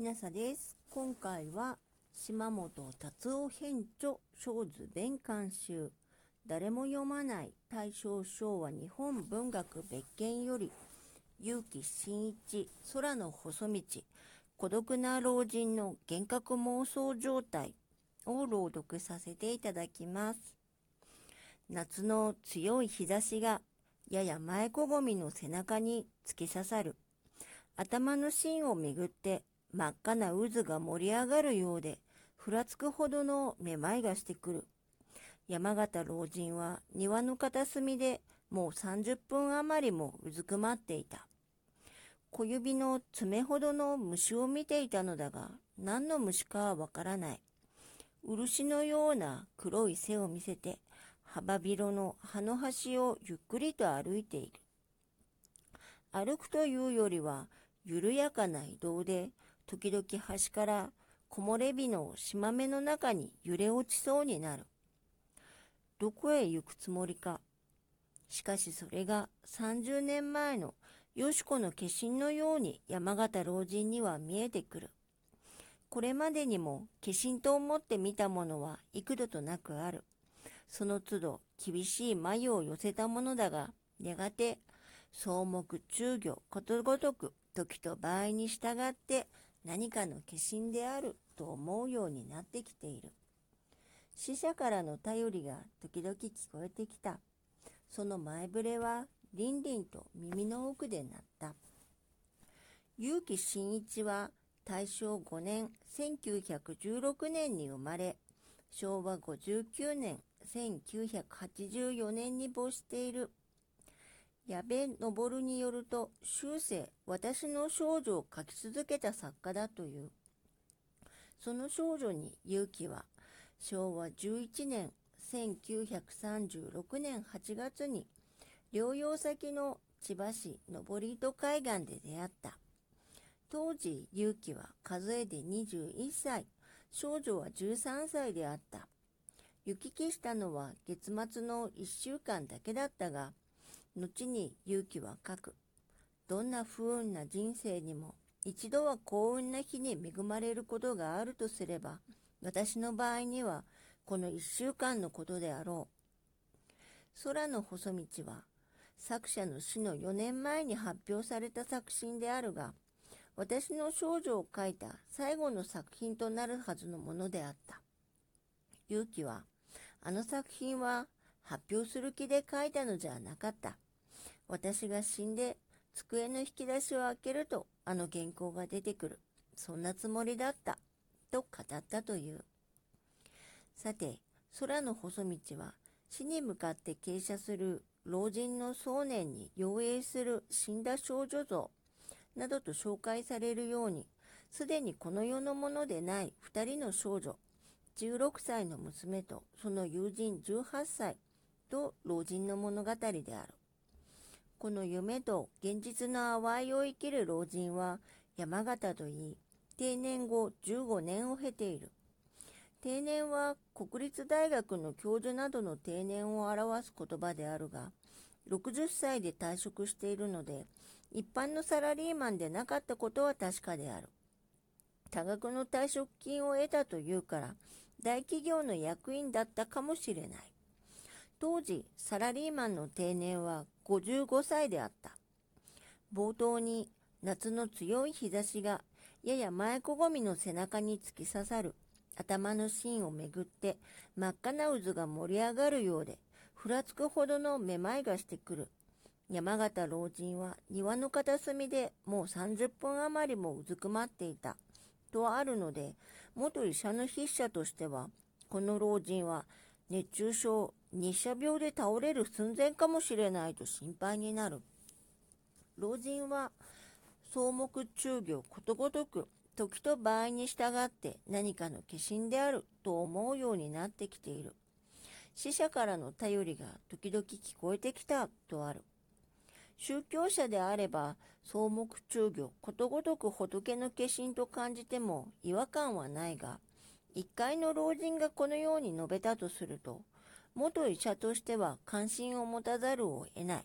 きなさです。今回は島本達夫編著小図弁監修誰も読まない大正昭和日本文学別件より結城真一空の細道孤独な老人の幻覚妄想状態を朗読させていただきます。夏の強い日差しがやや前こごみの背中に突き刺さる。頭の芯をめぐって真っ赤な渦が盛り上がるようで、ふらつくほどのめまいがしてくる。山形老人は庭の片隅でもう30分余りもうずくまっていた。小指の爪ほどの虫を見ていたのだが、何の虫かはわからない。漆のような黒い背を見せて、幅広の葉の端をゆっくりと歩いている。歩くというよりは、緩やかな移動で、時々端から木漏れ日の島目の中に揺れ落ちそうになる。どこへ行くつもりか。しかしそれが30年前のよしこの化身のように山形老人には見えてくる。これまでにも化身と思って見たものは幾度となくある。その都度厳しい眉を寄せたものだが、やがて草木中魚ことごとく時と場合に従って何かの化身であると思うようになってきている。死者からの頼りが時々聞こえてきた。その前触れはりんりんと耳の奥で鳴った。結城真一は大正5年1916年に生まれ、昭和59年1984年に没している。矢部昇によると、終生私の少女を書き続けた作家だという。その少女に結城は、昭和11年1936年8月に、療養先の千葉市登戸海岸で出会った。当時、結城は数えで21歳、少女は13歳であった。行き来したのは月末の1週間だけだったが、後に勇気は書く。どんな不運な人生にも一度は幸運な日に恵まれることがあるとすれば、私の場合にはこの1週間のことであろう。空の細道は作者の死の4年前に発表された作品であるが、私の少女を書いた最後の作品となるはずのものであった。勇気は、あの作品は発表する気で書いたのじゃなかった。私が死んで机の引き出しを開けるとあの原稿が出てくる。そんなつもりだった。と語ったという。さて、空の細道は死に向かって傾斜する老人の想念に妖影する死んだ少女像などと紹介されるように、すでにこの世のものでない二人の少女、16歳の娘とその友人18歳と老人の物語である。この夢と現実の淡いを生きる老人は山形といい、定年後15年を経ている。定年は国立大学の教授などの定年を表す言葉であるが、60歳で退職しているので、一般のサラリーマンでなかったことは確かである。多額の退職金を得たというから、大企業の役員だったかもしれない。当時、サラリーマンの定年は55歳であった。冒頭に、夏の強い日差しがやや前こごみの背中に突き刺さる。頭の芯をめぐって真っ赤な渦が盛り上がるようで、ふらつくほどのめまいがしてくる。山形老人は庭の片隅でもう30分余りもうずくまっていた。とあるので、元医者の筆者としては、この老人は熱中症、日射病で倒れる寸前かもしれないと心配になる。老人は草木中魚ことごとく時と場合に従って何かの化身であると思うようになってきている。死者からの頼りが時々聞こえてきたとある。宗教者であれば草木中魚ことごとく仏の化身と感じても違和感はないが、一階の老人がこのように述べたとすると、元医者としては関心を持たざるを得ない。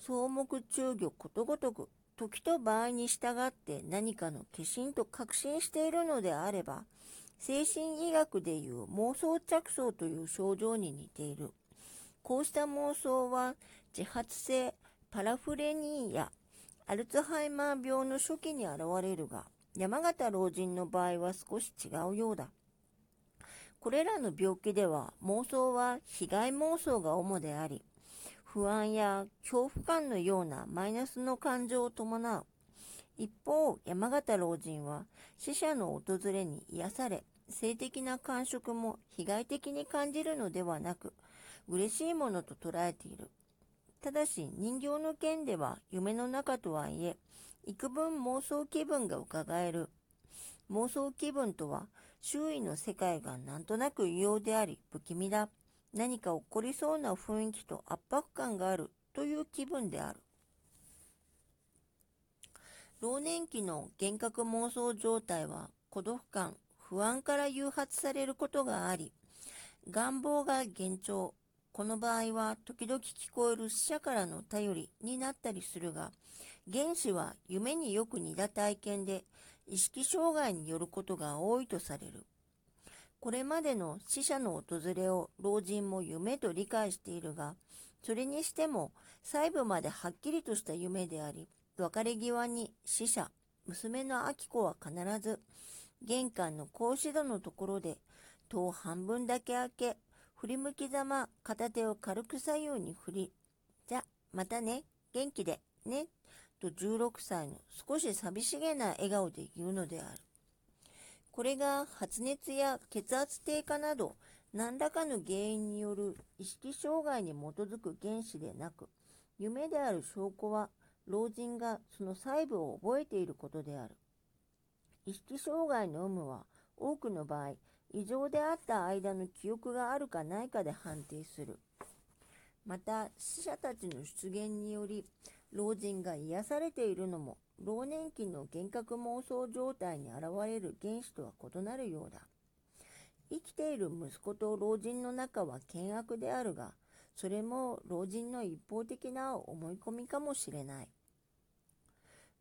草木中魚ことごとく時と場合に従って何かの化身と確信しているのであれば、精神医学でいう妄想着想という症状に似ている。こうした妄想は自発性パラフレニーやアルツハイマー病の初期に現れるが、山形老人の場合は少し違うようだ。これらの病気では妄想は被害妄想が主であり、不安や恐怖感のようなマイナスの感情を伴う。一方、山形老人は死者の訪れに癒され、性的な感触も被害的に感じるのではなく、嬉しいものと捉えている。ただし、人形の件では夢の中とはいえ、幾分妄想気分が伺える。妄想気分とは、周囲の世界がなんとなく異様であり、不気味だ。何か起こりそうな雰囲気と圧迫感があるという気分である。老年期の幻覚妄想状態は孤独感、不安から誘発されることがあり、願望が幻聴、この場合は時々聞こえる死者からの頼りになったりするが、原子は夢によく似た体験で意識障害によることが多いとされる。これまでの死者の訪れを老人も夢と理解しているが、それにしても細部まではっきりとした夢であり、別れ際に死者、娘の明子は必ず、玄関の格子戸のところで、戸を半分だけ開け、振り向きざま片手を軽く左右に振り、じゃ、またね、元気で、ね、と16歳の少し寂しげな笑顔で言うのである。これが発熱や血圧低下など何らかの原因による意識障害に基づく原子でなく、夢である証拠は老人がその細部を覚えていることである。意識障害の有無は多くの場合、異常であった間の記憶があるかないかで判定する。また、死者たちの出現により、老人が癒されているのも老年期の幻覚妄想状態に現れる原子とは異なるようだ。生きている息子と老人の仲は険悪であるが、それも老人の一方的な思い込みかもしれない。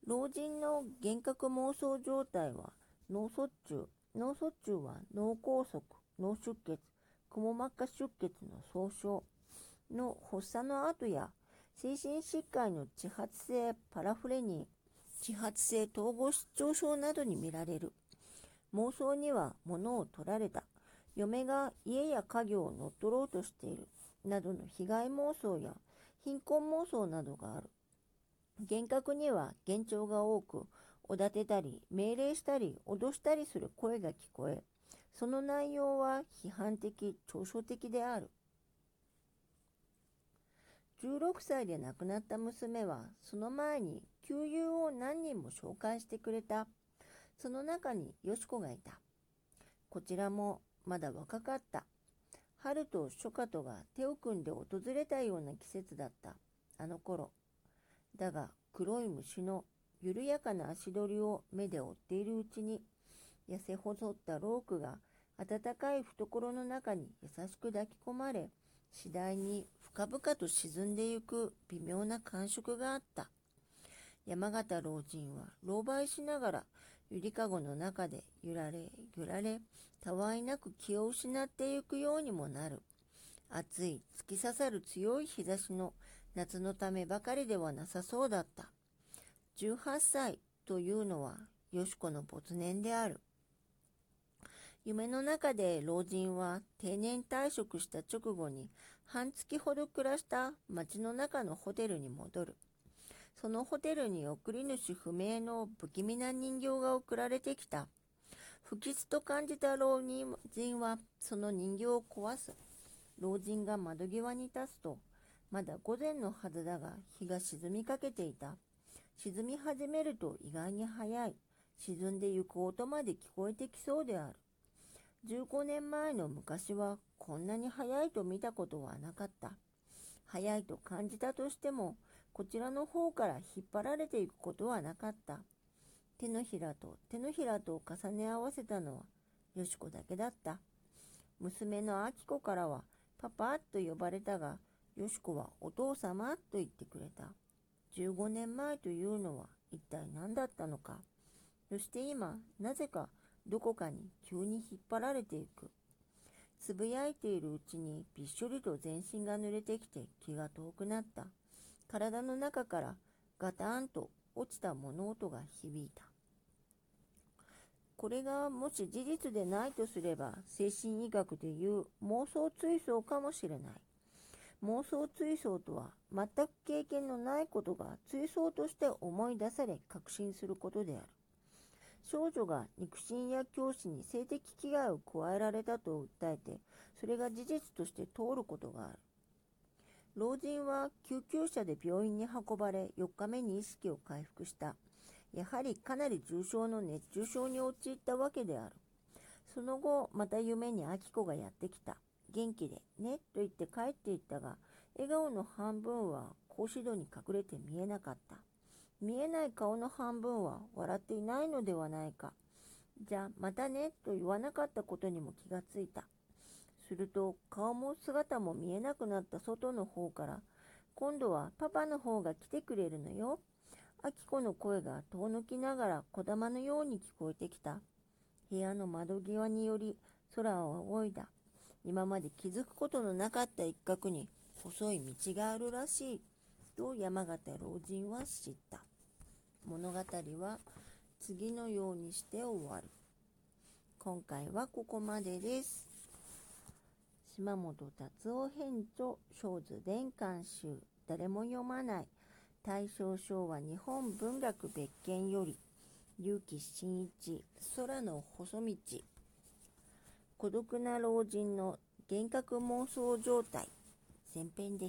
老人の幻覚妄想状態は脳卒中、脳卒中は脳梗塞、脳出血、くも膜下出血の総称の発作の後や精神疾患の自発性パラフレニー、自発性統合失調症などに見られる。妄想には物を取られた。嫁が家や家業を乗っ取ろうとしている。などの被害妄想や貧困妄想などがある。幻覚には幻聴が多く、おだてたり、命令したり、脅したりする声が聞こえ、その内容は批判的、嘲笑的である。16歳で亡くなった娘は、その前に旧友を何人も紹介してくれた。その中によしこがいた。こちらもまだ若かった。春と初夏とが手を組んで訪れたような季節だった。あの頃。だが黒い虫の緩やかな足取りを目で追っているうちに、痩せ細ったロークが暖かい懐の中に優しく抱き込まれ、次第に深々と沈んでゆく微妙な感触があった。山形老人は狼狽しながらゆりかごの中で揺られ揺られたわいなく気を失ってゆくようにもなる。暑い突き刺さる強い日差しの夏のためばかりではなさそうだった。18歳というのはよしこの没年である。夢の中で老人は定年退職した直後に半月ほど暮らした町の中のホテルに戻るそのホテルに送り主不明の不気味な人形が送られてきた。不吉と感じた老人はその人形を壊す。老人が窓際に立つと、まだ午前のはずだが日が沈みかけていた。沈み始めると意外に早い。沈んでゆく音まで聞こえてきそうである。15年前の昔はこんなに早いと見たことはなかった。早いと感じたとしても、こちらの方から引っ張られていくことはなかった。手のひらと手のひらと重ね合わせたのはよしこだけだった。娘のあきこからはパパと呼ばれたが、よしこはお父様と言ってくれた。15年前というのは一体何だったのか。そして今、なぜかどこかに急に引っ張られていく。つぶやいているうちにびっしょりと全身が濡れてきて気が遠くなった。体の中からガタンと落ちた物音が響いた。これがもし事実でないとすれば精神医学でいう妄想追想かもしれない。妄想追想とは全く経験のないことが追想として思い出され確信することである。少女が肉親や教師に性的危害を加えられたと訴えて、それが事実として通ることがある。老人は救急車で病院に運ばれ、4日目に意識を回復した。やはりかなり重症の熱中症に陥ったわけである。その後、また夢に明子がやってきた。元気で、ね、と言って帰っていったが、笑顔の半分は格子戸に隠れて見えなかった。見えない顔の半分は笑っていないのではないか。じゃあ、またね、と言わなかったことにも気がついた。すると、顔も姿も見えなくなった外の方から、今度はパパの方が来てくれるのよ、あきこの声が遠のきながら小玉のように聞こえてきた。部屋の窓際により空を仰いだ。今まで気づくことのなかった一角に細い道があるらしい。と山形老人は知った。物語は次のようにして終わる。今回はここまでです。島本達夫編著、小図伝館集、誰も読まない。大正昭和日本文学別件より結城真一空の細道孤独な老人の幻覚妄想状態前編で